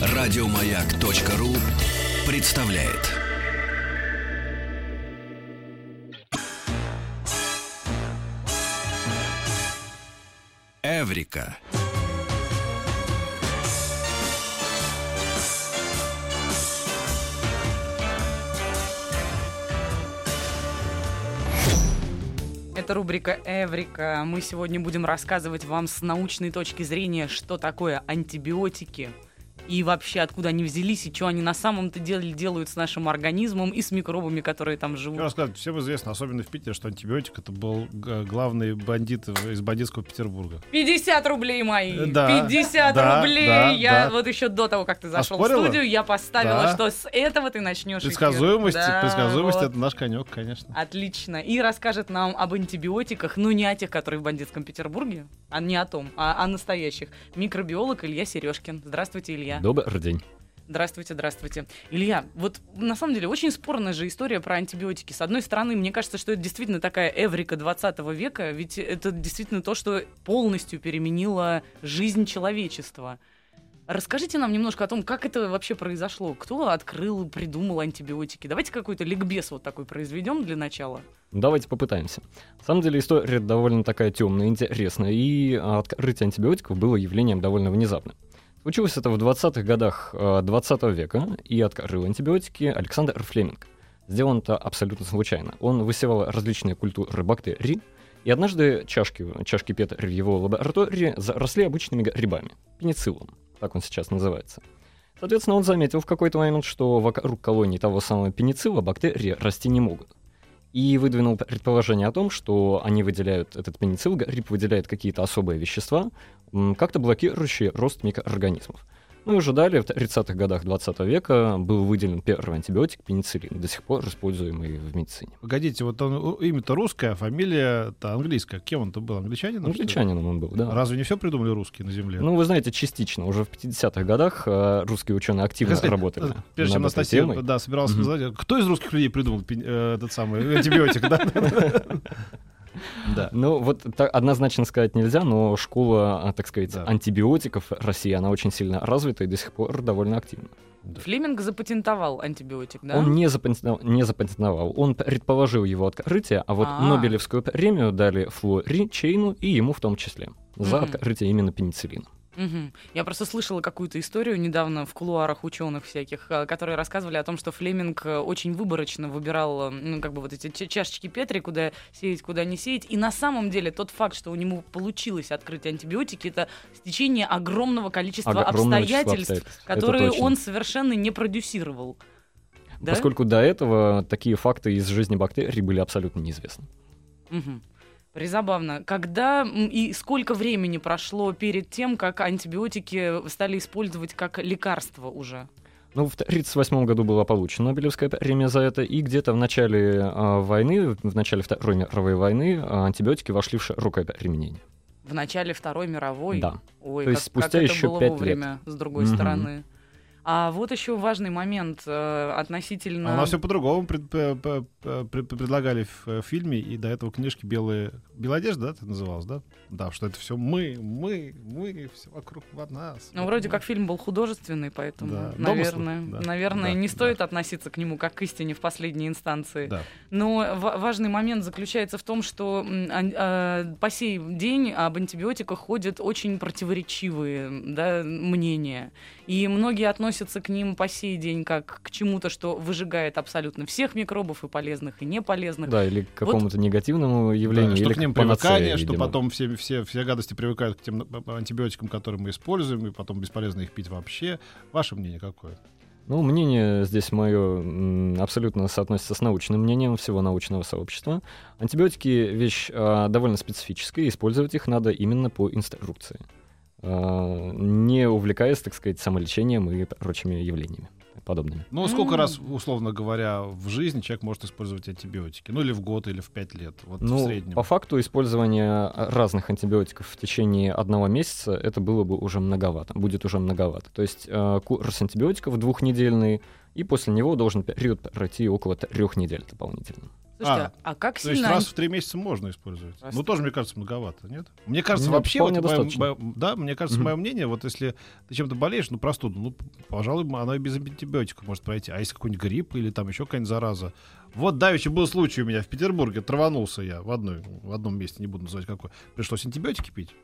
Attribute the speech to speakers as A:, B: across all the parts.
A: Радиомаяк.ру представляет. Эврика.
B: Это рубрика «Эврика». Мы сегодня будем рассказывать вам с научной точки зрения, что такое антибиотики, и вообще откуда они взялись, и что они на самом-то деле делают с нашим организмом и с микробами, которые там живут.
C: Что рассказать? Всем известно, особенно в Питере, что антибиотик это был главный бандит из бандитского Петербурга.
B: 50 рублей мои!
C: Э, Да,
B: 50
C: да,
B: рублей!
C: да,
B: я
C: да.
B: вот еще до того, как ты зашел в
C: Оспорила?
B: студию, я поставила,
C: Да.
B: что с этого ты начнешь. эфир.
C: Предсказуемость,
B: Да,
C: предсказуемость
B: вот.
C: это наш конек, конечно.
B: Отлично. И расскажет нам об антибиотиках, ну не о тех, которые в бандитском Петербурге, а не о том, а о настоящих. Микробиолог Илья Сережкин. Здравствуйте, Илья.
D: Добрый день.
B: Здравствуйте, здравствуйте. Илья, вот на самом деле очень спорная же история про антибиотики. С одной стороны, мне кажется, что это действительно такая эврика 20 века, ведь это действительно то, что полностью переменило жизнь человечества. Расскажите нам немножко о том, как это вообще произошло. Кто открыл, придумал антибиотики? Давайте какой-то ликбез вот такой произведем для начала.
D: Давайте попытаемся. На самом деле история довольно такая темная, интересная, и открытие антибиотиков было явлением довольно внезапным. Случилось это в 20-х годах э, 20 века, и открыл антибиотики Александр Флеминг. Сделано это абсолютно случайно. Он высевал различные культуры бактерий, и однажды чашки, чашки Петра в его лаборатории заросли обычными грибами, пенициллом, так он сейчас называется. Соответственно, он заметил в какой-то момент, что вокруг колонии того самого пеницилла бактерии расти не могут. И выдвинул предположение о том, что они выделяют этот пеницилл, гриб выделяет какие-то особые вещества, как-то блокирующие рост микроорганизмов. Ну и уже далее, в 30-х годах 20 века, был выделен первый антибиотик пенициллин, до сих пор используемый в медицине.
C: Погодите, вот он, имя-то русское, а фамилия-то английская. Кем он-то был? Англичанином?
D: Англичанином он был, да.
C: Разве не все придумали русские на Земле?
D: Ну, вы знаете, частично. Уже в 50-х годах э, русские ученые активно
C: сказать,
D: работали.
C: э, Прежде чем Анастасия да, собирался
D: Мгм.
C: сказать, кто из русских людей придумал э, этот самый антибиотик, да? Да.
D: Ну, вот так однозначно сказать нельзя, но школа, а, так сказать,
C: Да.
D: антибиотиков России, она очень сильно развита и до сих пор довольно активна.
B: Флеминг запатентовал антибиотик, да?
D: Он не запатентовал, не запатентовал, он предположил его открытие, а вот
B: А.
D: Нобелевскую премию дали Флори Чейну и ему в том числе за открытие именно пенициллина.
B: Мгм. Я просто слышала какую-то историю недавно в кулуарах ученых всяких, э, которые рассказывали о том, что Флеминг э, очень выборочно выбирал, э, ну, как бы вот эти ча- чашечки Петри, куда сеять, куда не сеять. И на самом деле тот факт, что у него получилось открыть антибиотики, это стечение огромного количества
D: Огромное число
B: обстоятельств,
D: обстоятельств.
B: Которые он совершенно не продюсировал. Да?
D: Поскольку до этого такие факты из жизни бактерий были абсолютно неизвестны.
B: Мгм. Призабавно. Когда и сколько времени прошло перед тем, как антибиотики стали использовать как лекарство уже?
D: Ну, в 1938 году была получена Нобелевская премия за это, и где-то в начале а, войны, в начале Второй мировой войны, а, антибиотики вошли в широкое применение.
B: В начале Второй мировой?
D: Да.
B: Ой,
D: То
B: как,
D: есть спустя
B: как это
D: еще
B: было
D: пять
B: вовремя, с другой
D: Мгм.
B: стороны. А вот еще важный момент э, относительно...
C: А у нас все по-другому пред- п- п- п- пред- предлагали в э, фильме, и до этого книжки белые... Белая одежда, да, это называлось, да? Да, что это все мы, мы, мы, все вокруг нас.
B: Ну, вроде как фильм был художественный, поэтому,
C: Да,
B: наверное,
C: да,
B: наверное,
C: да,
B: не
C: да.
B: стоит относиться к нему как к истине в последней инстанции.
C: Да.
B: Но ва- важный момент заключается в том, что ан- а, по сей день об антибиотиках ходят очень противоречивые да, мнения. И многие относятся к ним по сей день как к чему-то, что выжигает абсолютно всех микробов, и полезных, и неполезных.
D: Да, или к какому-то негативному явлению,
C: Да, что
D: или
C: к ним
D: панацея,
C: привыкание, что
D: видимо.
C: потом все, все, все гадости привыкают к тем э, антибиотикам, которые мы используем, и потом бесполезно их пить вообще. Ваше мнение какое?
D: Ну, мнение здесь мое абсолютно соотносится с научным мнением всего научного сообщества. Антибиотики — вещь а, довольно специфическая, и использовать их надо именно по инструкции, не увлекаясь, так сказать, самолечением и прочими явлениями подобными.
C: Ну, сколько
B: М.
C: раз, условно говоря, в жизни человек может использовать антибиотики? Ну, или в год, или в пять лет, вот в
D: Ну,
C: среднем.
D: по факту использование разных антибиотиков в течение одного месяца это было бы уже многовато, будет уже многовато. То есть э, курс антибиотиков двухнедельный, и после него должен период пройти около трех недель дополнительно.
B: Слушайте, а, как
C: То есть
B: сильно...
C: раз в три месяца можно использовать.
B: Раз
C: ну, тоже, мне кажется, многовато, нет? Мне кажется,
D: Нет,
C: вообще... вот моё- да, мне кажется,
D: Мгм.
C: мое мнение, вот если ты чем-то болеешь, ну, простуду, ну, пожалуй, оно и без антибиотиков может пройти. А если какой-нибудь грипп или там еще какая-нибудь зараза? Вот давеча был случай у меня в Петербурге, траванулся я в, одной, в одном месте, не буду называть какой. Пришлось антибиотики пить.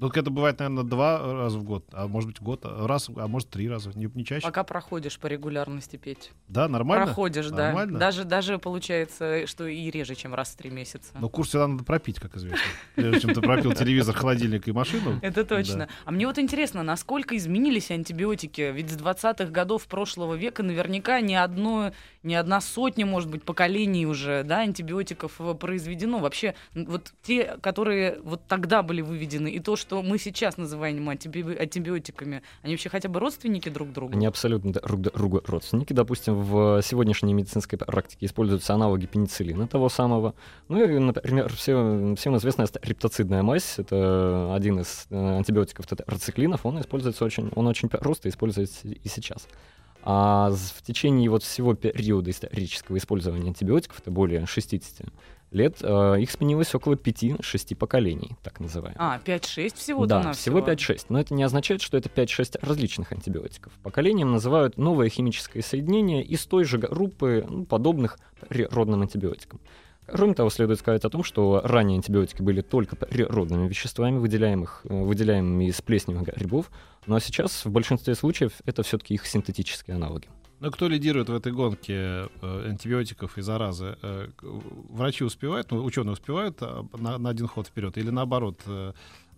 C: Только это бывает, наверное, два раза в год, а может быть год, а раз, а может три раза, не, не чаще.
B: Пока проходишь по регулярности петь.
C: Да, нормально?
B: Проходишь, да.
C: Нормально?
B: Даже, даже получается, что и реже, чем раз в три месяца.
C: Но курс всегда надо пропить, как известно. Прежде чем ты пропил телевизор, холодильник и машину.
B: Это точно.
C: Да.
B: А мне вот интересно, насколько изменились антибиотики? Ведь с 20-х годов прошлого века наверняка ни одно, ни одна сотня, может быть, поколений уже, да, антибиотиков произведено. Вообще, вот те, которые вот тогда были выведены, и то, что мы сейчас называем антиби- антибиотиками, они вообще хотя бы родственники друг другу?
D: Они абсолютно друг другу родственники. Допустим, в сегодняшней медицинской практике используются аналоги пенициллина того самого. Ну и, например, все, всем известная рептоцидная мазь. Это один из э, антибиотиков тетрациклинов. Он используется очень, он очень просто используется и сейчас. А в течение вот всего периода исторического использования антибиотиков, это более 60 лет, э, их сменилось около 5-6 поколений, так называемых.
B: А, 5-6 всего
D: Да, всего 5-6. Но это не означает, что это 5-6 различных антибиотиков. Поколением называют новое химическое соединение из той же группы ну, подобных природным антибиотикам. Кроме того, следует сказать о том, что ранее антибиотики были только природными веществами, выделяемых, э, выделяемыми из плесневых грибов, ну а сейчас в большинстве случаев это все-таки их синтетические аналоги.
C: Ну, кто лидирует в этой гонке э, антибиотиков и заразы? Э, Врачи успевают, ну, ученые успевают а, на, на один ход вперед, или наоборот,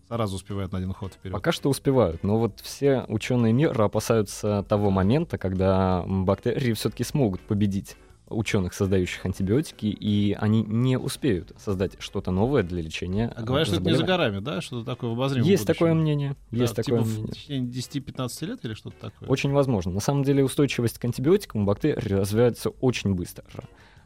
C: зараза успевает на один ход вперед?
D: Пока что успевают, но вот все ученые мира опасаются того момента, когда бактерии все-таки смогут победить ученых, создающих антибиотики, и они не успеют создать что-то новое для лечения.
C: А говорят, что это не за горами, да? Что-то такое в обозримом
D: Есть
C: будущем.
D: такое мнение,
C: Да,
D: есть
C: типа
D: такое
C: в
D: мнение.
C: течение 10-15 лет или что-то такое?
D: Очень возможно. На самом деле устойчивость к антибиотикам у бактерий развивается очень быстро.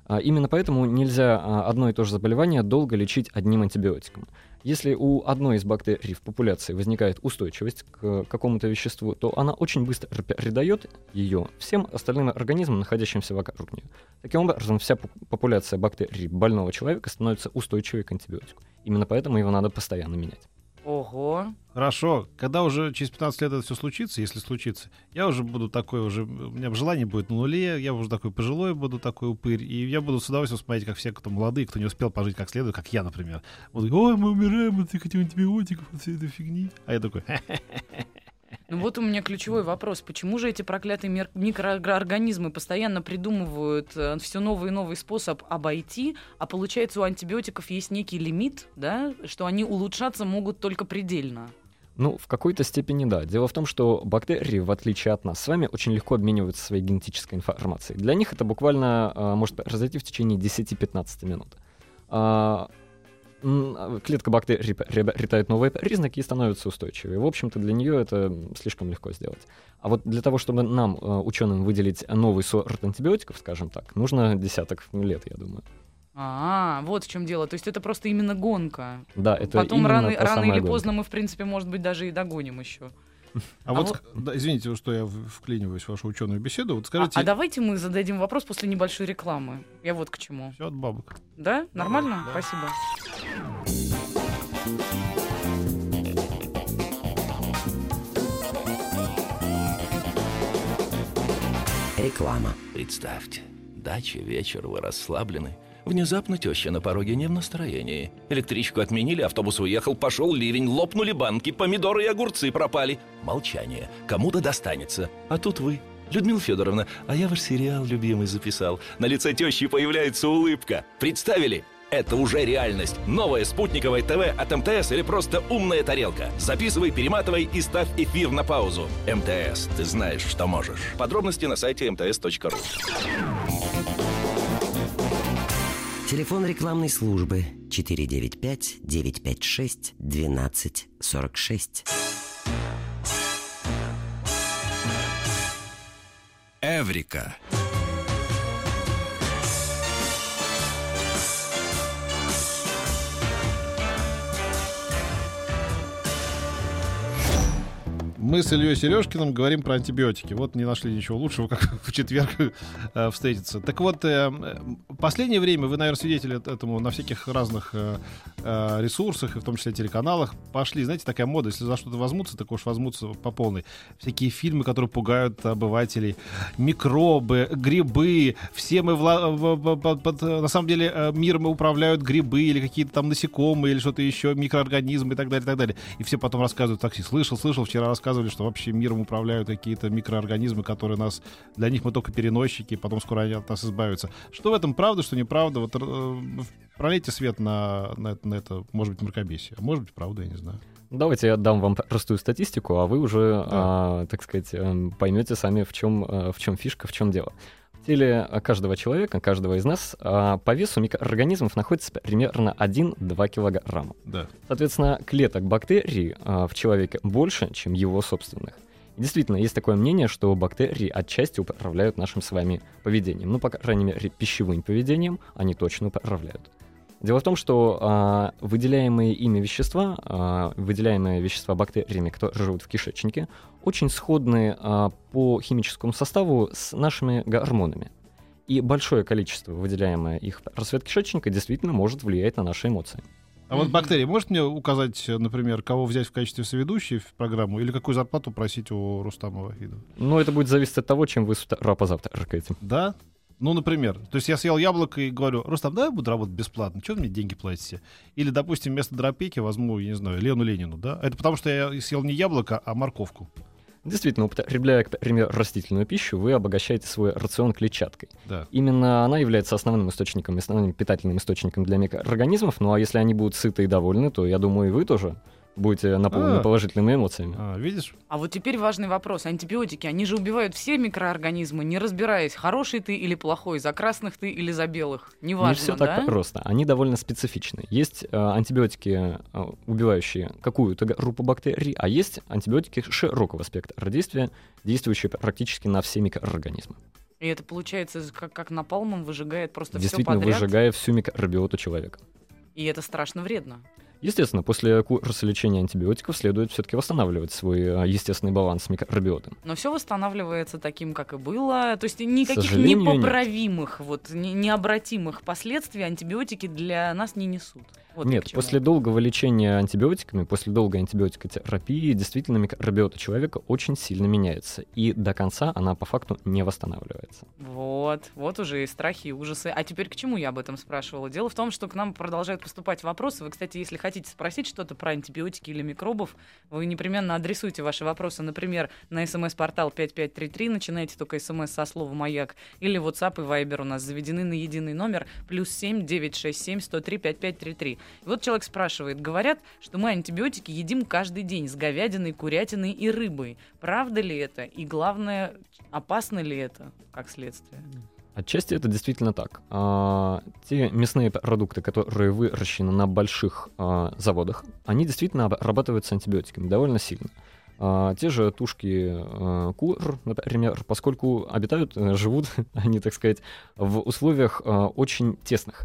D: А Именно поэтому нельзя а, одно и то же заболевание долго лечить одним антибиотиком. Если у одной из бактерий в популяции возникает устойчивость к какому-то веществу, то она очень быстро передает ее всем остальным организмам, находящимся вокруг нее. Таким образом, вся пу- популяция бактерий больного человека становится устойчивой к антибиотику. Именно поэтому его надо постоянно менять.
B: Ого.
C: Хорошо, когда уже через 15 лет это все случится, если случится, я уже буду такой уже, у меня желание будет на нуле, я уже такой пожилой буду, такой упырь, и я буду с удовольствием смотреть, как все, кто молодые, кто не успел пожить как следует, как я, например. Вот, ой, мы умираем от этих антибиотиков, от всей этой фигни. А я такой, «Ха,
B: Ну вот у меня ключевой вопрос. Почему же эти проклятые микроорганизмы постоянно придумывают все новый и новый способ обойти, а получается у антибиотиков есть некий лимит, да, что они улучшаться могут только предельно?
D: Ну, в какой-то степени да. Дело в том, что бактерии, в отличие от нас с вами, очень легко обмениваются своей генетической информацией. Для них это буквально а, может произойти в течение 10-15 минут. А, клетка бактерий приобретает новые признаки и становится устойчивой. В общем-то, для нее это слишком легко сделать. А вот для того, чтобы нам, а, ученым, выделить новый сорт антибиотиков, скажем так, нужно десяток лет, я думаю.
B: А, вот в чем дело. То есть это просто именно гонка.
D: Да, это
B: Потом
D: именно
B: рано, рано или
D: гонка.
B: поздно мы, в принципе, может быть, даже и догоним еще.
C: А,
B: А
C: вот,
B: вот-
C: да, извините, что я вклиниваюсь в вашу ученую беседу. Вот
B: А,
C: скажите,
B: а давайте мы зададим вопрос после небольшой рекламы. Я вот к чему.
C: все от бабок.
B: Да? Нормально?
C: Да.
B: Спасибо.
A: Реклама.
E: Представьте, дача, вечер, вы расслаблены. Внезапно теща на пороге не в настроении. Электричку отменили, автобус уехал, пошел ливень, лопнули банки, помидоры и огурцы пропали. Молчание. Кому-то достанется. А тут вы. Людмила Федоровна, а я ваш сериал любимый записал. На лице тещи появляется улыбка. Представили? Это уже реальность. Новое спутниковое ТВ от МТС или просто умная тарелка. Записывай, перематывай и ставь эфир на паузу. МТС, ты знаешь, что можешь. Подробности на сайте mts.ru.
A: Телефон рекламной службы 495-956-1246. Эврика.
C: Мы с Ильей Сережкиным говорим про антибиотики. Вот не нашли ничего лучшего, как в четверг э, встретиться. Так вот, э, последнее время вы, наверное, свидетели этому на всяких разных э, ресурсах, и в том числе телеканалах, пошли, знаете, такая мода, если за что-то возьмутся, так уж возьмутся по полной. Всякие фильмы, которые пугают обывателей, микробы, грибы, все мы, вла- под- на самом деле, миром управляют грибы или какие-то там насекомые или что-то еще, микроорганизмы и так далее, и так далее. И все потом рассказывают, такси, слышал, слышал, вчера рассказывали, что вообще миром управляют какие-то микроорганизмы, которые нас, для них мы только переносчики, потом скоро они от нас избавятся. Что в этом правда, что неправда? Вот э, пролейте свет на, на, это- на это, может быть, мракобесие. А может быть, правда, я не знаю.
D: Давайте я дам вам простую статистику, а вы уже, а, так сказать, эм, поймете сами, в чем, э, в чем фишка, в чем дело. Теле э, каждого человека, каждого из нас а, по весу микроорганизмов находится примерно 1-2 килограмма.
C: Да.
D: Соответственно, клеток бактерий а, в человеке больше, чем его собственных. И действительно, есть такое мнение, что бактерии отчасти управляют нашим с вами поведением. Ну, по крайней мере, пищевым поведением они точно управляют. Дело в том, что а, выделяемые ими вещества, а, выделяемые вещества бактериями, которые живут в кишечнике, очень сходны а, по химическому составу с нашими гормонами. И большое количество, выделяемое их в рассвет кишечника, действительно может влиять на наши эмоции.
C: А вот бактерии, может мне указать, например, кого взять в качестве соведущей в программу или какую зарплату просить у Рустама Вахидова?
D: Но это будет зависеть от того, чем вы с утра позавтракаете.
C: Да? Ну, например, то есть я съел яблоко и говорю, Рустам, давай я буду работать бесплатно, что вы мне деньги платите? Или, допустим, вместо дропейки возьму, я не знаю, Лену Ленину, да? Это потому что я съел не яблоко, а морковку.
D: Действительно, употребляя, к примеру, растительную пищу, вы обогащаете свой рацион клетчаткой.
C: Да.
D: Именно она является основным источником, основным питательным источником для микроорганизмов. Ну а если они будут сыты и довольны, то я думаю, и вы тоже будете наполнены
C: А.
D: положительными эмоциями.
C: А, видишь?
B: А вот теперь важный вопрос. Антибиотики, они же убивают все микроорганизмы, не разбираясь, хороший ты или плохой, за красных ты или за белых. Неважно,
D: Не все так
B: да?
D: просто. Они довольно специфичны. Есть э, антибиотики, э, убивающие какую-то группу бактерий, а есть антибиотики широкого спектра действия, действующие практически на все микроорганизмы.
B: И это получается как, как напалмом выжигает просто все
D: Действительно,
B: подряд.
D: выжигая всю микробиоту человека.
B: И это страшно вредно.
D: Естественно, после курса лечения антибиотиков следует все-таки восстанавливать свой э, естественный баланс микробиоты.
B: Но все восстанавливается таким, как и было. То есть никаких
D: сожалению, нет.
B: непоправимых, вот, не- необратимых последствий антибиотики для нас не несут. Вот
D: Нет, после долгого лечения антибиотиками, после долгой антибиотикотерапии, действительно микробиота человека очень сильно меняется. И до конца она по факту не восстанавливается.
B: Вот, вот уже и страхи, и ужасы. А теперь к чему я об этом спрашивала? Дело в том, что к нам продолжают поступать вопросы. Вы, кстати, если хотите спросить что-то про антибиотики или микробов, вы непременно адресуйте ваши вопросы, например, на смс-портал 5533, начинайте только смс со слова «Маяк», или WhatsApp и Viber у нас заведены на единый номер, плюс 7 967 103 5533. И вот человек спрашивает, говорят, что мы антибиотики едим каждый день с говядиной, курятиной и рыбой. Правда ли это? И главное, опасно ли это, как следствие?
D: Отчасти это действительно так. А, те мясные продукты, которые выращены на больших а, заводах, они действительно обрабатываются антибиотиками довольно сильно. А, те же тушки а, кур, например, поскольку обитают, э, живут они, так сказать, в условиях а, очень тесных.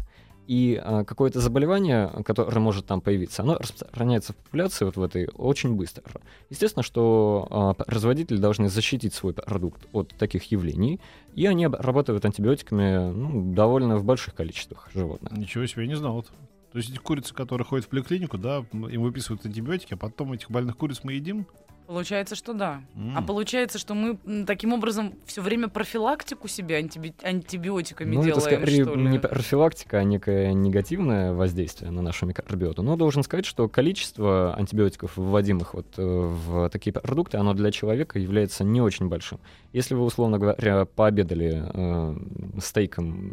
D: И а, какое-то заболевание, которое может там появиться, оно распространяется в популяции вот в этой очень быстро. Естественно, что а, производители должны защитить свой продукт от таких явлений, и они обрабатывают антибиотиками ну, довольно в больших количествах животных.
C: Ничего себе, я не знал. Вот. То есть эти курицы, которые ходят в поликлинику, да, им выписывают антибиотики, а потом этих больных куриц мы едим.
B: Получается, что да.
C: М.
B: А получается, что мы таким образом все время профилактику себе антиби- антибиотиками
D: Ну, это
B: делаем,
D: скорее
B: что ли?
D: не профилактика, а некое негативное воздействие на нашу микробиоту. Но должен сказать, что количество антибиотиков, вводимых вот э, в такие продукты, оно для человека является не очень большим. Если вы, условно говоря, пообедали э, стейком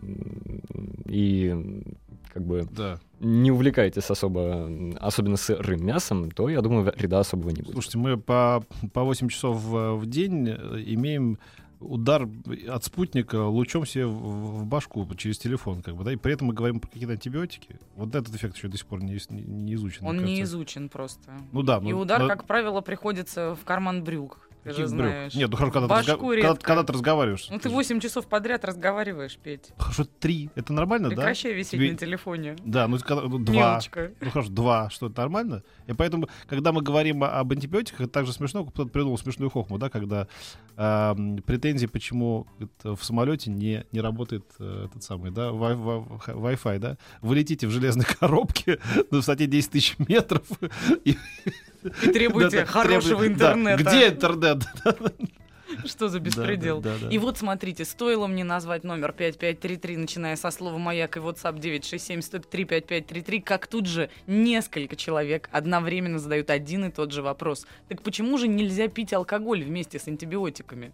D: и как бы
C: Да.
D: Не увлекаетесь особо, особенно сырым мясом, то, я думаю, вреда особого не будет.
C: Слушайте, мы по, по 8 часов в, в день э, имеем удар от спутника лучом себе в, в башку через телефон, как бы, да, и при этом мы говорим про какие-то антибиотики. Вот этот эффект еще до сих пор не, не, не изучен.
B: Он не изучен просто.
C: Ну да.
B: И
C: ну,
B: удар,
C: но-
B: как правило, приходится в карман брюк. Ты же
C: брюк?
B: знаешь.
C: Нет, ну хорошо, когда, ты,
B: Башку редко.
C: когда, когда ты разговариваешь.
B: Ну ты 8 часов подряд разговариваешь, Петь.
C: Хорошо, три. Это нормально, да?
B: Прекращай висеть
C: Тебе-
B: на телефоне.
C: Да, ну когда- ну, два.
B: Милочка.
C: Ну хорошо, два, что это нормально? И поэтому, когда мы говорим об антибиотиках, это также смешно, как кто-то придумал смешную хохму, да, когда эм, претензии, почему в самолете не, не работает э, этот самый, да, Wi- Wi- Wi-Fi, да, вы летите в железной коробке на высоте 10 тысяч метров. И,
B: И требуете хорошего интернета.
C: Где интернет?
B: Что за беспредел?
C: Да, да, да, да.
B: И вот смотрите, стоило мне назвать номер 5533, начиная со слова «Маяк» и WhatsApp 967-103-5533, как тут же несколько человек одновременно задают один и тот же вопрос. Так почему же нельзя пить алкоголь вместе с антибиотиками?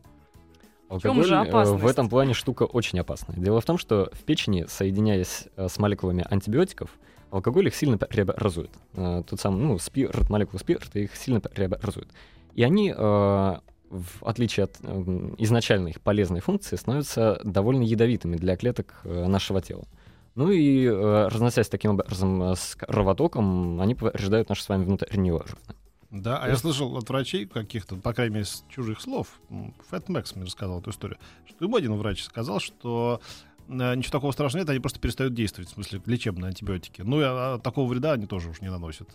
B: чем
D: Алкоголь
B: же
D: э,
B: опасность?
D: в этом плане штука очень опасная. Дело в том, что в печени, соединяясь э, с молекулами антибиотиков, алкоголь их сильно преобразует. Э, Тот самый, ну, спирт, молекулы спирта их сильно преобразует. И они, э, в отличие от э, изначально их полезной функции, становятся довольно ядовитыми для клеток э, нашего тела. Ну и э, разносясь таким образом э, с кровотоком, они повреждают наши с вами внутренние органы.
C: Да, а я слышал от врачей каких-то, по крайней мере, с чужих слов, Фэт Мэкс мне рассказал эту историю, что ему один врач сказал, что ничего такого страшного нет, они просто перестают действовать, в смысле лечебные антибиотики. Ну и а, такого вреда они тоже уж не наносят.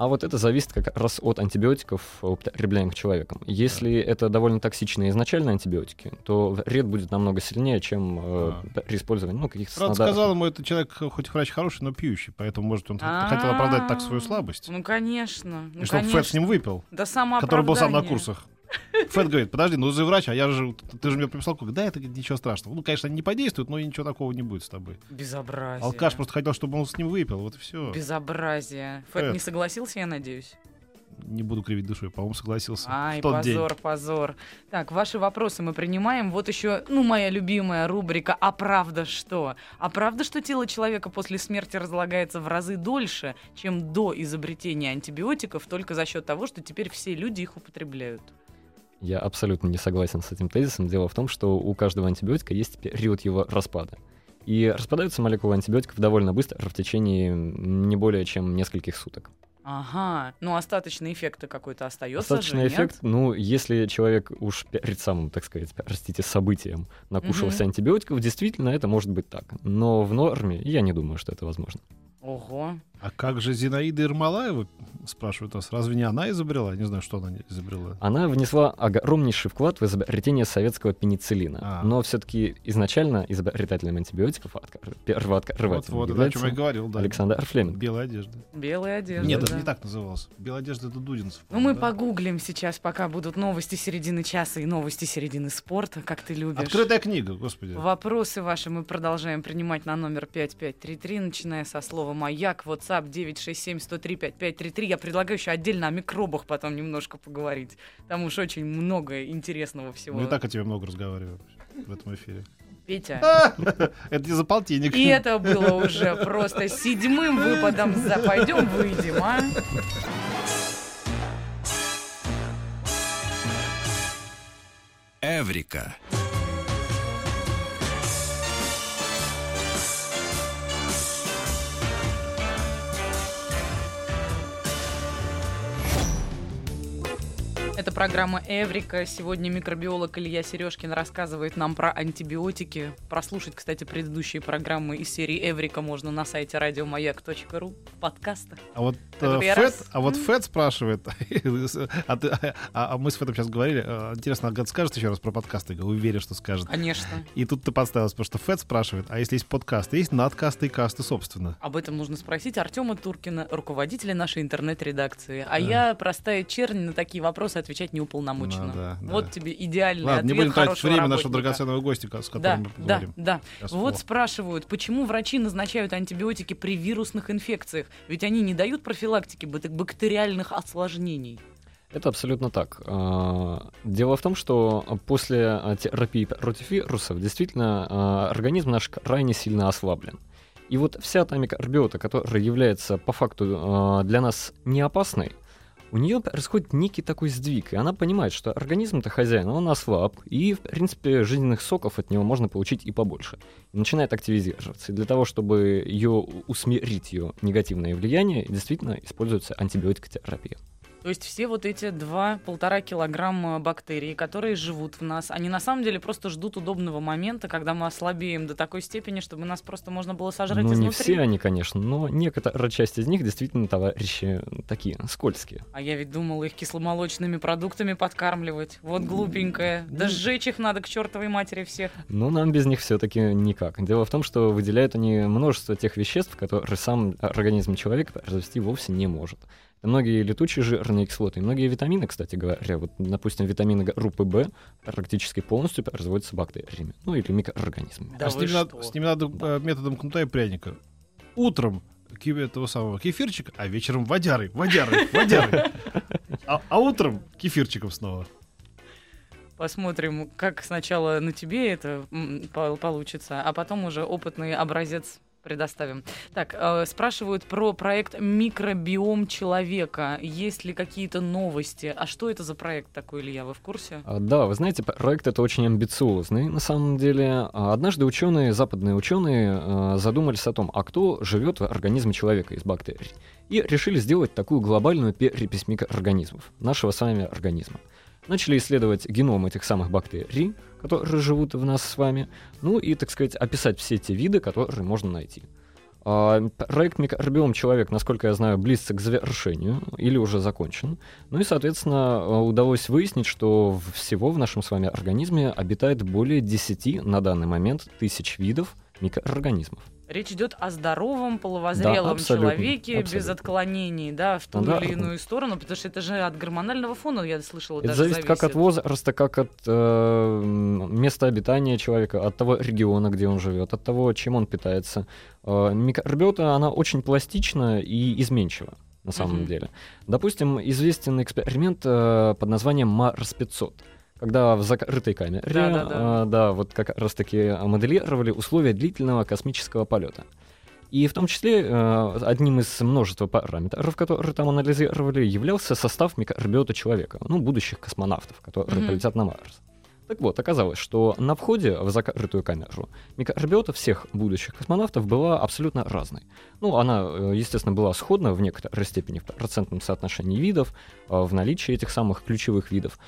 D: А вот это зависит как раз от антибиотиков, употребляемых человеком. Если это довольно токсичные изначально антибиотики, то вред будет намного сильнее, чем э,
C: А.
D: при использовании ну, каких-то
C: Правда,
D: стандартных-
C: сказал ему, это человек, хоть врач хороший, но пьющий, поэтому, может, он хотел оправдать так свою слабость.
B: Ну, конечно. Ну,
C: и чтобы Фэт с ним выпил,
B: Да
C: который был сам на курсах. Фэт говорит, подожди, ну ты врач, а я же, ты же мне прописал, говорит, да, это ничего страшного. Ну, конечно, они не подействуют, но ничего такого не будет с тобой.
B: Безобразие.
C: Алкаш просто хотел, чтобы он с ним выпил, вот и все.
B: Безобразие. Фэт
C: Эх.
B: не согласился, я надеюсь?
C: Не буду кривить душой, по-моему, согласился.
B: Ай,
C: в тот
B: позор,
C: день.
B: позор. Так, ваши вопросы мы принимаем. Вот еще, ну, моя любимая рубрика «А правда что?». А правда, что тело человека после смерти разлагается в разы дольше, чем до изобретения антибиотиков, только за счет того, что теперь все люди их употребляют?
D: Я абсолютно не согласен с этим тезисом. Дело в том, что у каждого антибиотика есть период его распада. И распадаются молекулы антибиотиков довольно быстро, в течение не более чем нескольких суток.
B: Ага, ну остаточный эффект какой-то остается
D: Остаточный
B: же, нет?
D: эффект, ну, если человек уж перед самым, так сказать, простите, событием накушался
B: Мгм.
D: антибиотиков, действительно, это может быть так. Но в норме я не думаю, что это возможно.
B: Ого.
C: А как же Зинаида Ермолаева, спрашивают нас, разве не она изобрела? Не знаю, что она изобрела.
D: Она внесла огромнейший вклад в изобретение советского пенициллина.
C: А.
D: Но все-таки изначально изобретателем антибиотиков откр- первооткрывателем
C: Вот, вот, о чем я говорил, да.
D: Александр Флеминг.
C: Белая одежда.
B: Белая одежда.
C: Нет,
B: да.
C: это не так называлось. Белая одежда это Дудинцев.
B: Ну, мы
C: да?
B: погуглим сейчас, пока будут новости середины часа и новости середины спорта, как ты любишь.
C: Открытая книга, господи.
B: Вопросы ваши мы продолжаем принимать на номер 5533, начиная со слова «Маяк», WhatsApp 967-103-5533. Я предлагаю еще отдельно о микробах потом немножко поговорить. Там уж очень много интересного всего.
C: Мы и так о тебе много разговариваем в этом эфире.
B: Петя.
C: Это не за полтинник.
B: И это было уже просто седьмым выпадом за «Пойдем, выйдем», а?
A: Эврика.
B: Программа «Эврика». Сегодня микробиолог Илья Сережкин рассказывает нам про антибиотики. Прослушать, кстати, предыдущие программы из серии «Эврика» можно на сайте радиомаяк.ру в подкастах.
C: А вот, э, Фэт,
B: раз.
C: а вот
B: М?
C: Фэт спрашивает, а, ты- а- а мы с Фэтом сейчас говорили, э, интересно, а Гад скажет еще раз про подкасты? Уверен, что скажет.
B: Конечно.
C: И тут ты подставилась, потому что Фэт спрашивает, а если есть подкасты, есть надкасты и касты, собственно.
B: Об этом нужно спросить Артема Туркина, руководителя нашей интернет-редакции. А я, простая чернь, на такие вопросы отвечать не уполномочена.
C: Ну да, да.
B: Вот тебе идеальный
C: Ладно, не
B: ответ
C: будем тратить время нашего
B: работника.
C: драгоценного гостя, с
B: Да,
C: которым мы
B: да,
C: поговорим.
B: да.
C: Сейчас
B: Вот
C: о.
B: спрашивают, почему врачи назначают антибиотики при вирусных инфекциях? Ведь они не дают профилактики бак- бактериальных осложнений.
D: Это абсолютно так. А, Дело в том, что после терапии против вирусов действительно а, организм наш крайне сильно ослаблен. И вот вся та микробиота, которая является по факту а, для нас не опасной, у нее происходит некий такой сдвиг, и она понимает, что организм-то хозяин, он ослаб, и, в принципе, жизненных соков от него можно получить и побольше. И начинает активизироваться. И для того, чтобы ее усмирить, ее негативное влияние, действительно используется антибиотикотерапия.
B: То есть все вот эти два-полтора килограмма бактерий, которые живут в нас, они на самом деле просто ждут удобного момента, когда мы ослабеем до такой степени, чтобы нас просто можно было сожрать
D: Ну,
B: изнутри.
D: не все они, конечно, но некоторая часть из них действительно товарищи такие, скользкие.
B: А я ведь думала их кисломолочными продуктами подкармливать. Вот глупенькая. Да
D: Ну.
B: сжечь их надо к чертовой матери всех.
D: Но нам без них все-таки никак. Дело в том, что выделяют они множество тех веществ, которые сам организм человека произвести вовсе не может. Многие летучие жирные кислоты, и многие витамины, кстати говоря. Вот, допустим, витамины группы В практически полностью производятся бактериями, ну или микроорганизмами.
B: Да
C: а с
B: вы
C: ними, надо, с ними надо э, методом кнута и пряника. Утром этого самого кефирчика, а вечером водярой, водярой, водярой. А, а утром кефирчиком снова.
B: Посмотрим, как сначала на тебе это получится, а потом уже опытный образец предоставим. Так, э, спрашивают про проект «Микробиом человека». Есть ли какие-то новости? А что это за проект такой, Илья, вы в курсе?
D: А, Да, вы знаете, проект это очень амбициозный на самом деле. А, Однажды ученые, западные ученые, э, задумались о том, а кто живет в организме человека из бактерий. И решили сделать такую глобальную перепись микроорганизмов нашего с вами организма. Начали исследовать геном этих самых бактерий, которые живут в нас с вами, ну и, так сказать, описать все те виды, которые можно найти. А, Проект «Микробиом человек», насколько я знаю, близится к завершению или уже закончен. Ну и, соответственно, удалось выяснить, что всего в нашем с вами организме обитает более 10 на данный момент тысяч видов микроорганизмов.
B: Речь идет о здоровом половозрелом
D: Да, абсолютно,
B: человеке без
D: абсолютно.
B: отклонений, да, в ту
D: Да.
B: или иную сторону, потому что это же от гормонального фона, я слышала,
D: Это
B: даже
D: зависит как от возраста, как от э, места обитания человека, от того региона, где он живет, от того, чем он питается. Э, Микробиота, она очень пластична и изменчива на самом
B: Мгм.
D: деле. Допустим, известен эксперимент э, под названием Марс 500 когда в закрытой камере,
B: Да-да-да.
D: э, да, вот как раз таки моделировали условия длительного космического полета. И в том числе э, одним из множества параметров, которые там анализировали, являлся состав микробиота человека, ну, будущих космонавтов, которые
B: Мгм.
D: полетят на Марс. Так вот, оказалось, что на входе в закрытую камеру микробиота всех будущих космонавтов была абсолютно разной. Ну, она, э, естественно, была сходна в некоторой степени в процентном соотношении видов, э, в наличии этих самых ключевых видов.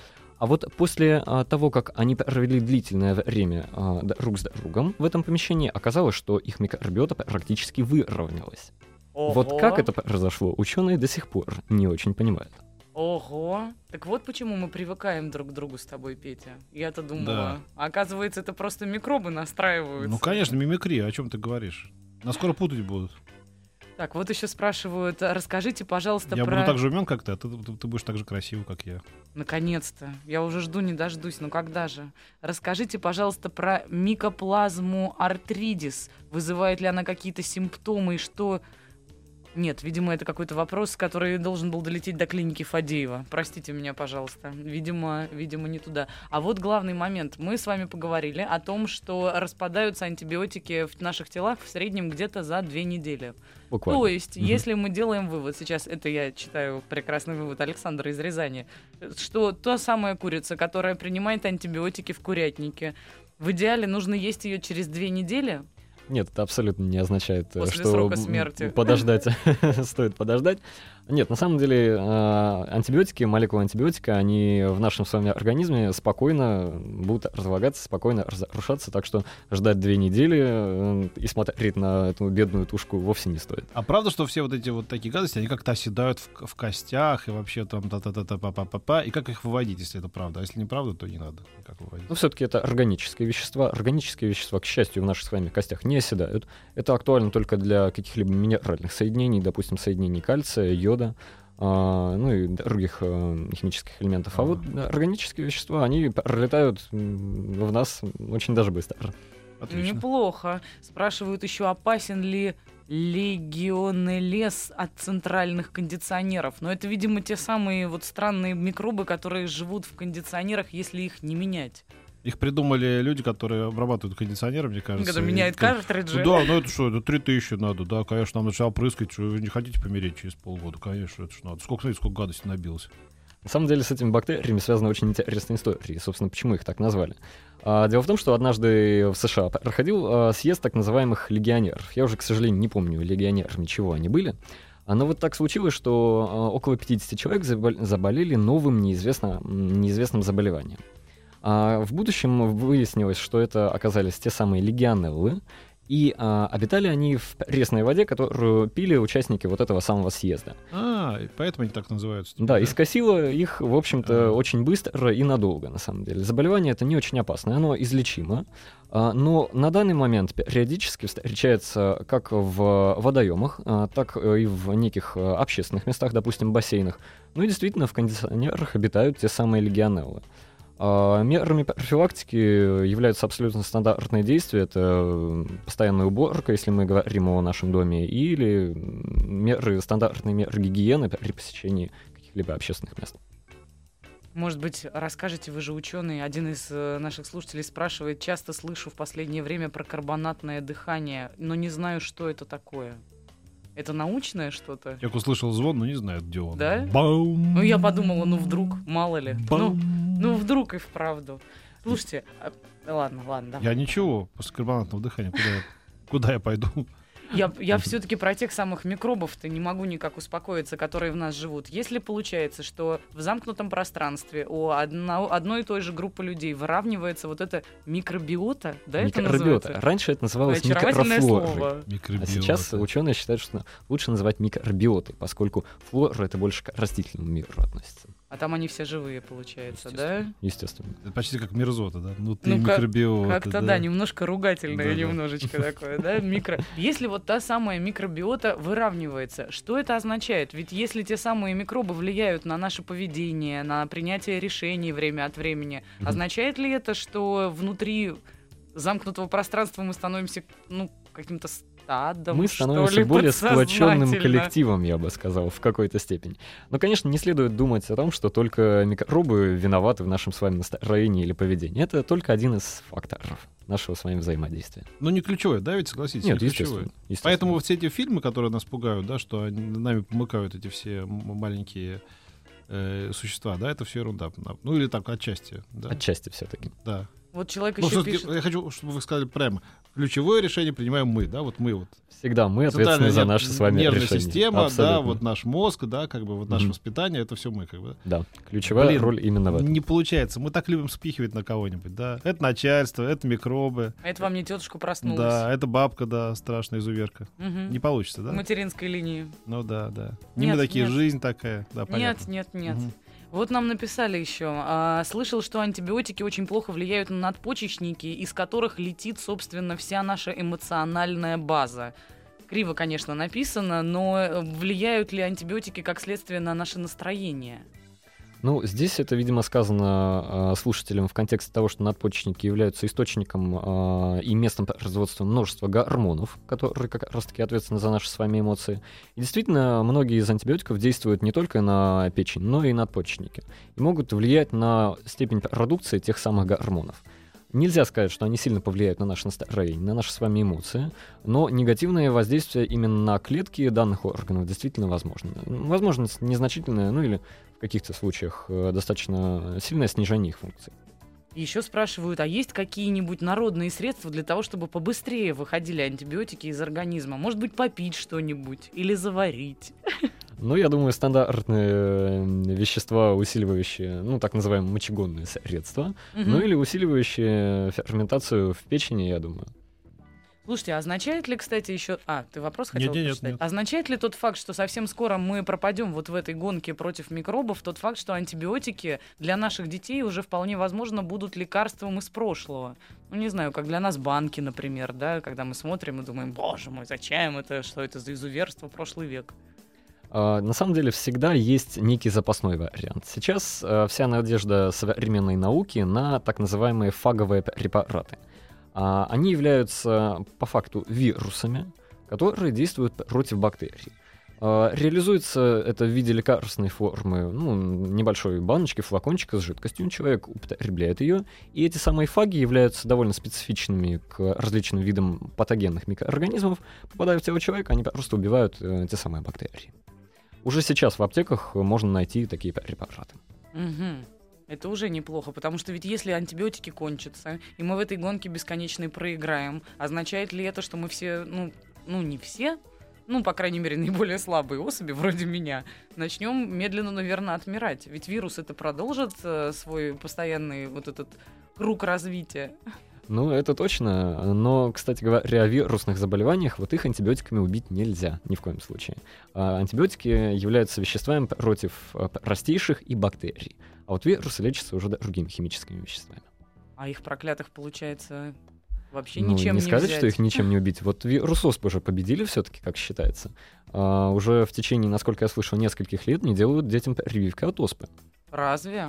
D: А вот после а, того, как они провели длительное время а, друг с другом в этом помещении, оказалось, что их микробиота практически выровнялась. Вот
B: Ого.
D: как это произошло, ученые до сих пор не очень понимают.
B: Ого. Так вот почему мы привыкаем друг к другу с тобой, Петя. Я-то думала.
C: Да.
B: А оказывается, это просто микробы настраиваются.
C: Ну, конечно, мимикрия, о чем ты говоришь? Нас скоро путать будут.
B: Так, вот еще спрашивают, а расскажите, пожалуйста,
C: я
B: про...
C: буду так же умен, как ты, а ты, ты- ты будешь так же красив, как я.
B: Наконец-то. Я уже жду, не дождусь. Ну когда же? Расскажите, пожалуйста, про микоплазму артридис. Вызывает ли она какие-то симптомы и что... Нет, видимо, это какой-то вопрос, который должен был долететь до клиники Фадеева. Простите меня, пожалуйста. Видимо, видимо, не туда. А вот главный момент. Мы с вами поговорили о том, что распадаются антибиотики в наших телах в среднем где-то за две недели.
D: Буквально.
B: То есть,
D: Мгм.
B: если мы делаем вывод, сейчас это я читаю прекрасный вывод Александра из Рязани, что та самая курица, которая принимает антибиотики в курятнике, в идеале нужно есть ее через две недели.
D: Нет, это абсолютно не означает, э,
B: После
D: что
B: срока смерти.
D: подождать стоит подождать. Нет, на самом деле э, антибиотики, молекулы антибиотика, они в нашем с вами организме спокойно будут разлагаться, спокойно разрушаться, так что ждать две недели э, и смотреть на эту бедную тушку вовсе не стоит.
C: А правда, что все вот эти вот такие гадости, они как-то оседают в, в костях и вообще там та та та та па па па па и как их выводить, если это правда? А если неправда, то не надо никак выводить.
D: Но все-таки это органические вещества. Органические вещества, к счастью, в наших с вами костях не оседают. Это актуально только для каких-либо минеральных соединений, допустим, соединений кальция, йода, а, ну и других э, химических элементов. А вот органические вещества, они пролетают в нас очень даже быстро.
C: Отлично.
B: Неплохо. Спрашивают еще, опасен ли легионеллез от центральных кондиционеров. Но это, видимо, те самые вот странные микробы, которые живут в кондиционерах, если их не менять.
C: Их придумали люди, которые обрабатывают кондиционеры, мне кажется.
B: Когда
C: как-
B: картриджи.
C: Ну да, ну это что, это 3000 надо, да, конечно, нам начало прыскать, что вы не хотите помереть через полгода, конечно, это ж надо. Сколько, смотрите, сколько гадости набилось.
D: На самом деле с этими бактериями связана очень интересная история. И, собственно, почему их так назвали? А, дело в том, что однажды в США проходил а, съезд так называемых легионеров. Я уже, к сожалению, не помню, легионерами чего они были. А, Но вот так случилось, что а, около 50 человек забол- заболели новым неизвестно, неизвестным заболеванием. А в будущем выяснилось, что это оказались те самые легионеллы, и а, обитали они в пресной воде, которую пили участники вот этого самого съезда.
C: А, поэтому они так называются.
D: Да, и скосило их, в общем-то,
C: А.
D: очень быстро и надолго, на самом деле. Заболевание это не очень опасное, оно излечимо. А, Но на данный момент периодически встречается как в водоемах, а, так и в неких а, общественных местах, допустим, бассейнах. Ну и действительно в кондиционерах обитают те самые легионеллы. А, Мерами профилактики являются абсолютно стандартные действия. Это постоянная уборка, если мы говорим о нашем доме, или меры, стандартные меры гигиены при посещении каких-либо общественных мест.
B: Может быть, расскажете, вы же ученый. Один из э, наших слушателей спрашивает, часто слышу в последнее время про карбонатное дыхание, но не знаю, что это такое. Это научное что-то?
C: Я услышал звон, но не знаю, где он.
B: Да?
C: Баум.
B: Ну, я подумала, ну вдруг, мало ли. Ну,
C: Баум.
B: ну вдруг и вправду. Слушайте, а- ладно, ладно, давай.
C: Я ничего, после карбонатного дыхания, куда я, куда я пойду?
B: Я, я все-таки про тех самых микробов-то не могу никак успокоиться, которые в нас живут. Если получается, что в замкнутом пространстве у одно- одной и той же группы людей выравнивается вот эта микробиота, да, это
D: Микробиота.
B: называется?
D: Раньше это называлось микрофлорой. А сейчас ученые считают, что лучше называть микробиотой, поскольку флора это больше к растительному миру относится.
B: А там они все живые, получается, да?
D: Естественно.
C: Это почти как мерзота, да? Ну ты
B: Ну, как-
C: микробиота.
B: Как-то да. немножко ругательное,
C: Да-да.
B: немножечко такое, да, микро. Если вот та самая микробиота выравнивается, что это означает? Ведь если те самые микробы влияют на наше поведение, на принятие решений время от времени,
D: Мгм.
B: означает ли это, что внутри замкнутого пространства мы становимся, ну, каким-то стадом,
D: Мы
B: что
D: становимся
B: ли,
D: более сплоченным коллективом, я бы сказал, в какой-то степени. Но, конечно, не следует думать о том, что только микробы виноваты в нашем с вами настроении или поведении. Это только один из факторов нашего с вами взаимодействия.
C: Ну не ключевое, да, ведь согласитесь?
D: Нет,
C: не
D: естественно.
C: ключевое.
D: естественно.
C: Поэтому все эти фильмы, которые нас пугают, да, что они, нами помыкают эти все маленькие э, существа, да, это все ерунда. Ну или так, отчасти. Да.
D: Отчасти все-таки.
C: да.
B: Вот человек
C: Ну,
B: еще пишет...
C: Я хочу, чтобы вы сказали прямо. Ключевое решение принимаем мы, да, вот мы вот.
D: Всегда мы ответственны за наши с вами
C: нервная
D: решения.
C: система, да,
D: Абсолютно.
C: вот наш мозг, да, как бы вот наше
D: Мгм.
C: воспитание, это все мы, как бы.
D: Да, ключевая
C: Блин,
D: роль именно в этом.
C: Не получается. Мы так любим спихивать на кого-нибудь, да. Это начальство, это микробы.
B: А Это вам не тетушка проснулась.
C: Да, это бабка, да, страшная изуверка.
B: Мгм.
C: Не получится,
B: В
C: да?
B: материнской линии.
C: Ну да, да. Не
B: Нет,
C: мы такие,
B: нет.
C: жизнь такая. Да,
B: Нет,
C: понятно.
B: нет, нет.
C: Мгм.
B: Вот нам написали еще. а, слышал, что антибиотики очень плохо влияют на надпочечники, из которых летит, собственно, вся наша эмоциональная база. Криво, конечно, написано, но э, влияют ли антибиотики как следствие на наше настроение?
D: Ну, здесь это, видимо, сказано э, слушателям в контексте того, что надпочечники являются источником э, и местом производства множества гормонов, которые как раз-таки ответственны за наши с вами эмоции. И действительно, многие из антибиотиков действуют не только на печень, но и надпочечники. И могут влиять на степень продукции тех самых гормонов. Нельзя сказать, что они сильно повлияют на наше настроение, на наши с вами эмоции, но негативное воздействие именно на клетки данных органов действительно возможно. Возможно, незначительное, ну или в каких-то случаях э, достаточно сильное снижение их функций.
B: Еще спрашивают, а есть какие-нибудь народные средства для того, чтобы побыстрее выходили антибиотики из организма? Может быть, попить что-нибудь или заварить?
D: Ну, я думаю, стандартные э, вещества, усиливающие, ну, так называемые мочегонные средства, ну
B: Мгм.
D: или усиливающие ферментацию в печени, я думаю.
B: Слушайте, а означает ли, кстати, еще... А, ты вопрос хотел
C: Нет-нет-нет,
B: прочитать?
C: нет.
B: Означает ли тот факт, что совсем скоро мы пропадем вот в этой гонке против микробов, тот факт, что антибиотики для наших детей уже вполне возможно будут лекарством из прошлого? Ну, не знаю, как для нас банки, например, да, когда мы смотрим и думаем, боже мой, зачем это, что это за изуверство, прошлый век?
D: А, На самом деле всегда есть некий запасной вариант. Сейчас э, вся надежда современной науки на так называемые фаговые препараты. А, Они являются по факту вирусами, которые действуют против бактерий. А, Реализуется это в виде лекарственной формы, ну, небольшой баночки, флакончика с жидкостью. Человек употребляет ее, и эти самые фаги являются довольно специфичными к различным видам патогенных микроорганизмов. Попадая в тело человека, они просто убивают э, те самые бактерии. Уже сейчас в аптеках можно найти такие препараты.
B: Мгм. Это уже неплохо, потому что ведь если антибиотики кончатся, и мы в этой гонке бесконечной проиграем, означает ли это, что мы все, ну, ну не все, ну, по крайней мере, наиболее слабые особи, вроде меня, начнем медленно, наверное, отмирать. Ведь вирус это продолжит э, свой постоянный вот этот круг развития.
D: Ну, это точно. Но, кстати говоря, о вирусных заболеваниях, вот их антибиотиками убить нельзя ни в коем случае. А антибиотики являются веществами против а, простейших и бактерий. А вот вирусы лечатся уже другими химическими веществами.
B: А их проклятых, получается, вообще
D: ну,
B: ничем
D: не
B: не
D: сказать,
B: взять.
D: что их ничем не убить. Вот вирус оспы уже победили все-таки, как считается. А, уже в течение, насколько я слышал, нескольких лет не делают детям прививки от оспы.
B: Разве?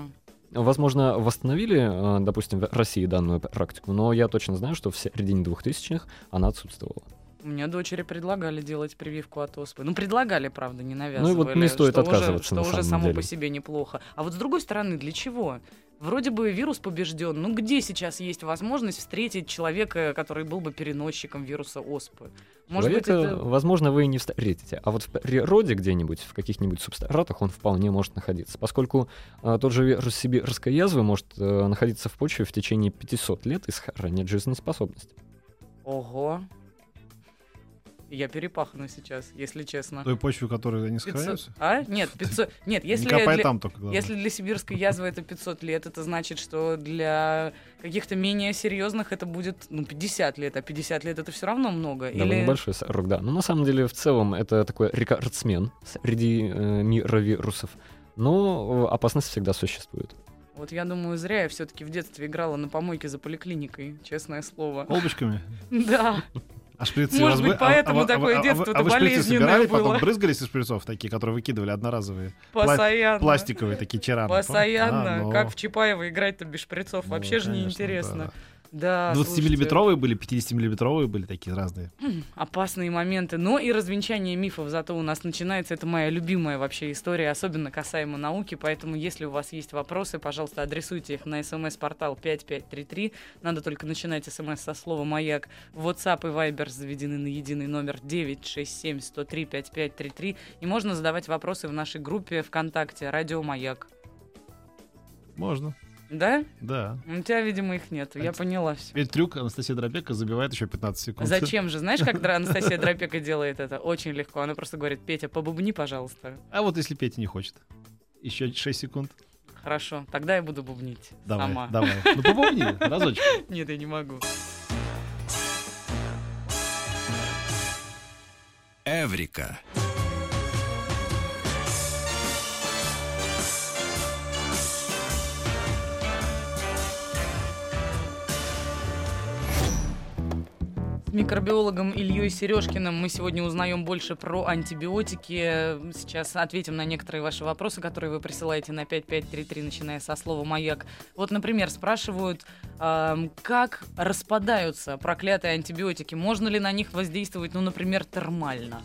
D: Возможно, восстановили, а, допустим, в России данную практику, но я точно знаю, что в середине 2000-х она отсутствовала.
B: У меня дочери предлагали делать прививку от оспы. Ну, предлагали, правда, не навязывали.
D: Ну и вот не стоит
B: что
D: отказываться,
B: Уже, что уже само
D: деле.
B: по себе неплохо. А вот с другой стороны, для чего? Вроде бы вирус побежден. Ну, где сейчас есть возможность встретить человека, который был бы переносчиком вируса оспы? Может
D: Человека,
B: быть, это...
D: возможно, вы и не встретите. А вот в природе где-нибудь, в каких-нибудь субстратах он вполне может находиться. Поскольку а, тот же вирус сибирской язвы может э, находиться в почве в течение 500 лет и сохранять жизнеспособность.
B: Ого. Я перепахну сейчас, если честно.
C: Той почве, которая не
B: 500
C: сохраняется.
B: А? Нет, 500... Нет, если...
C: не
B: для-
C: там только. главное.
B: Если для сибирской язвы это 500 лет, это значит, что для каких-то менее серьезных это будет ну, 50 лет, а 50 лет это все равно много.
D: Довольно
B: Или...
D: большой срок, да. Но на самом деле, в целом, это такой рекордсмен среди э, мира вирусов. Но э, опасность всегда существует.
B: Вот я думаю, зря я все-таки в детстве играла на помойке за поликлиникой, честное слово.
C: Колбочками.
B: Да.
C: А шприцы
B: Может
C: вас
B: быть,
C: бы- а-
B: поэтому
C: а- а-
B: такое
C: а- а-
B: детство-то
C: А шприцы
B: болезненное было.
C: потом брызгались из шприцов такие, которые выкидывали одноразовые? Пла-
B: Постоянно.
C: Пластиковые такие чараны.
B: Постоянно.
C: А, ну.
B: Как в Чапаева играть-то без шприцов?
C: Ну,
B: Вообще же неинтересно.
C: да.
B: Да,
C: 20-миллиметровые были, 50-миллиметровые были такие разные.
B: опасные моменты. Но и развенчание мифов зато у нас начинается. Это моя любимая вообще история, особенно касаемо науки. Поэтому, если у вас есть вопросы, пожалуйста, адресуйте их на смс-портал 5533. Надо только начинать смс со слова «Маяк». WhatsApp и Viber заведены на единый номер 967 103 5533. И можно задавать вопросы в нашей группе ВКонтакте «Радио Маяк».
C: Можно,
B: Да?
C: да.
B: У тебя, видимо, их нет. Я поняла все.
C: Теперь трюк Анастасия Дробека забивает еще 15 секунд.
B: Зачем же? Знаешь, как Дра- Анастасия Дропека делает это? Очень легко. Она просто говорит, Петя, побубни, пожалуйста.
C: А вот если Петя не хочет? Еще 6 секунд.
B: Хорошо, тогда я буду бубнить
C: Давай,
B: сама.
C: давай. Ну побомни, разочек.
B: Нет, я не могу.
A: Эврика.
B: Микробиологом Ильей Сережкиным мы сегодня узнаем больше про антибиотики. Сейчас ответим на некоторые ваши вопросы, которые вы присылаете на 5533, начиная со слова «Маяк». Вот, например, спрашивают, ам, как распадаются проклятые антибиотики? Можно ли на них воздействовать, ну, например, термально?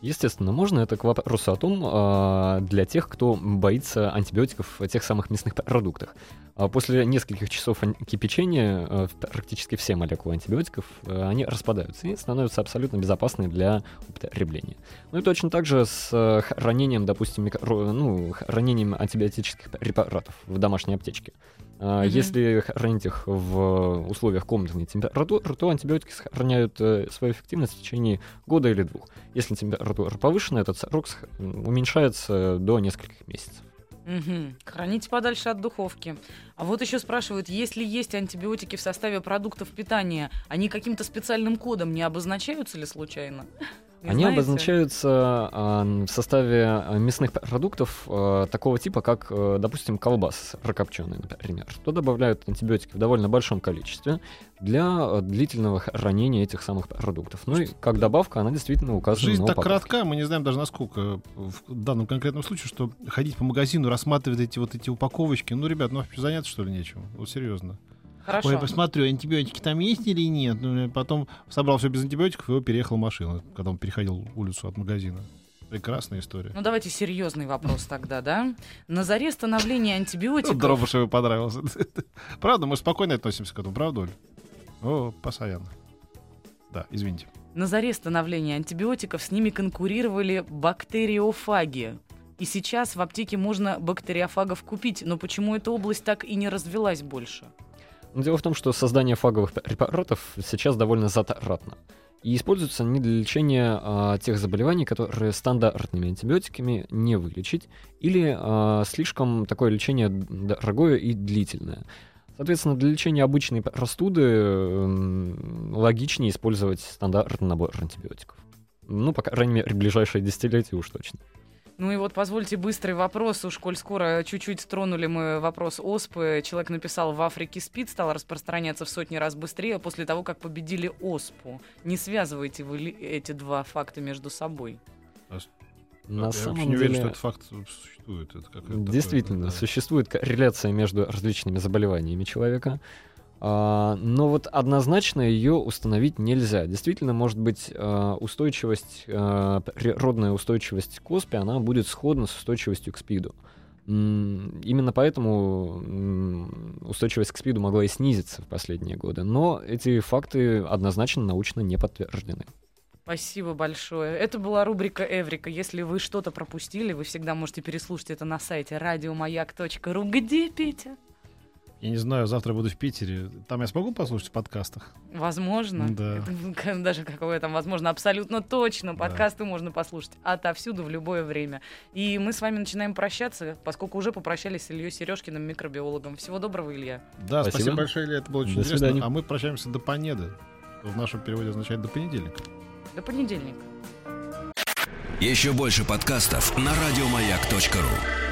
D: Естественно, можно. Это к вопросу о том, а, для тех, кто боится антибиотиков в тех самых мясных продуктах. А После нескольких часов кипячения а, практически все молекулы антибиотиков они распадаются и становятся абсолютно безопасны для употребления. Ну и точно так же с хранением, допустим, микро- ну, хранением антибиотических препаратов в домашней аптечке.
B: Мгм.
D: Если хранить их в условиях комнатной температуры, то антибиотики сохраняют э, свою эффективность в течение года или двух. Если температура повышена, этот срок уменьшается до нескольких месяцев.
B: Мгм. Храните подальше от духовки. А вот еще спрашивают, если есть антибиотики в составе продуктов питания, они каким-то специальным кодом не обозначаются ли случайно?
D: Они
B: знаете?
D: обозначаются а, в составе а, мясных продуктов а, такого типа, как, э, допустим, колбас прокопченый, например. То добавляют антибиотики в довольно большом количестве для э, длительного хранения этих самых продуктов. Ну и как добавка она действительно указана
C: Жизнь
D: на
C: так
D: упаковке.
C: коротка, мы не знаем даже насколько в данном конкретном случае, что ходить по магазину, рассматривать эти вот эти упаковочки. Ну, ребят, ну заняться что ли нечем? Вот серьезно.
B: Хорошо.
C: Ой, я посмотрю, антибиотики там есть или нет. Ну, потом собрал все без антибиотиков, и его переехал машина, когда он переходил улицу от магазина. Прекрасная история.
B: Ну давайте серьезный вопрос тогда, да? На заре становления антибиотиков...
C: Дробышеву понравился. Правда, мы спокойно относимся к этому, правда, Оль? О, постоянно. Да, извините.
B: На заре становления антибиотиков с ними конкурировали бактериофаги. И сейчас в аптеке можно бактериофагов купить, но почему эта область так и не развелась больше?
D: Но Дело в том, что создание фаговых препаратов сейчас довольно затратно. И используются они для лечения а, тех заболеваний, которые стандартными антибиотиками не вылечить, или а, слишком такое лечение дорогое и длительное. Соответственно, для лечения обычной простуды м, логичнее использовать стандартный набор антибиотиков. Ну, по крайней мере, ближайшие десятилетия уж точно.
B: Ну и вот позвольте быстрый вопрос, уж коль скоро чуть-чуть тронули мы вопрос оспы. Человек написал, в Африке спид стал распространяться в сотни раз быстрее после того, как победили оспу. Не связываете вы ли эти два факта между собой?
D: На
C: я
D: самом
C: вообще не
D: деле,
C: уверен, что этот факт существует. Это какое-то такое,
D: действительно,
C: да.
D: существует корреляция между различными заболеваниями человека. А, но вот однозначно ее установить нельзя. Действительно, может быть, а, устойчивость, а, природная устойчивость к оспе, она будет сходна с устойчивостью к СПИДу. Именно поэтому устойчивость к СПИДу могла и снизиться в последние годы. Но эти факты однозначно научно не подтверждены.
B: Спасибо большое. Это была рубрика Эврика. Если вы что-то пропустили, вы всегда можете переслушать это на сайте радиомаяк.ру. Где, Петя?
C: Я не знаю, завтра буду в Питере. Там я смогу послушать в подкастах?
B: Возможно.
C: Да.
B: Это Даже какое там, возможно, абсолютно точно.
C: Да.
B: Подкасты можно послушать отовсюду в любое время. И мы с вами начинаем прощаться, поскольку уже попрощались с Ильей Сережкиным, микробиологом. Всего доброго, Илья.
C: Да, спасибо,
D: Спасибо.
C: большое, Илья, это было очень
D: До
C: интересно.
D: свидания.
C: А мы прощаемся до понеды. В нашем переводе означает до понедельника.
B: До понедельника.
A: Еще больше подкастов на радиомаяк.ру.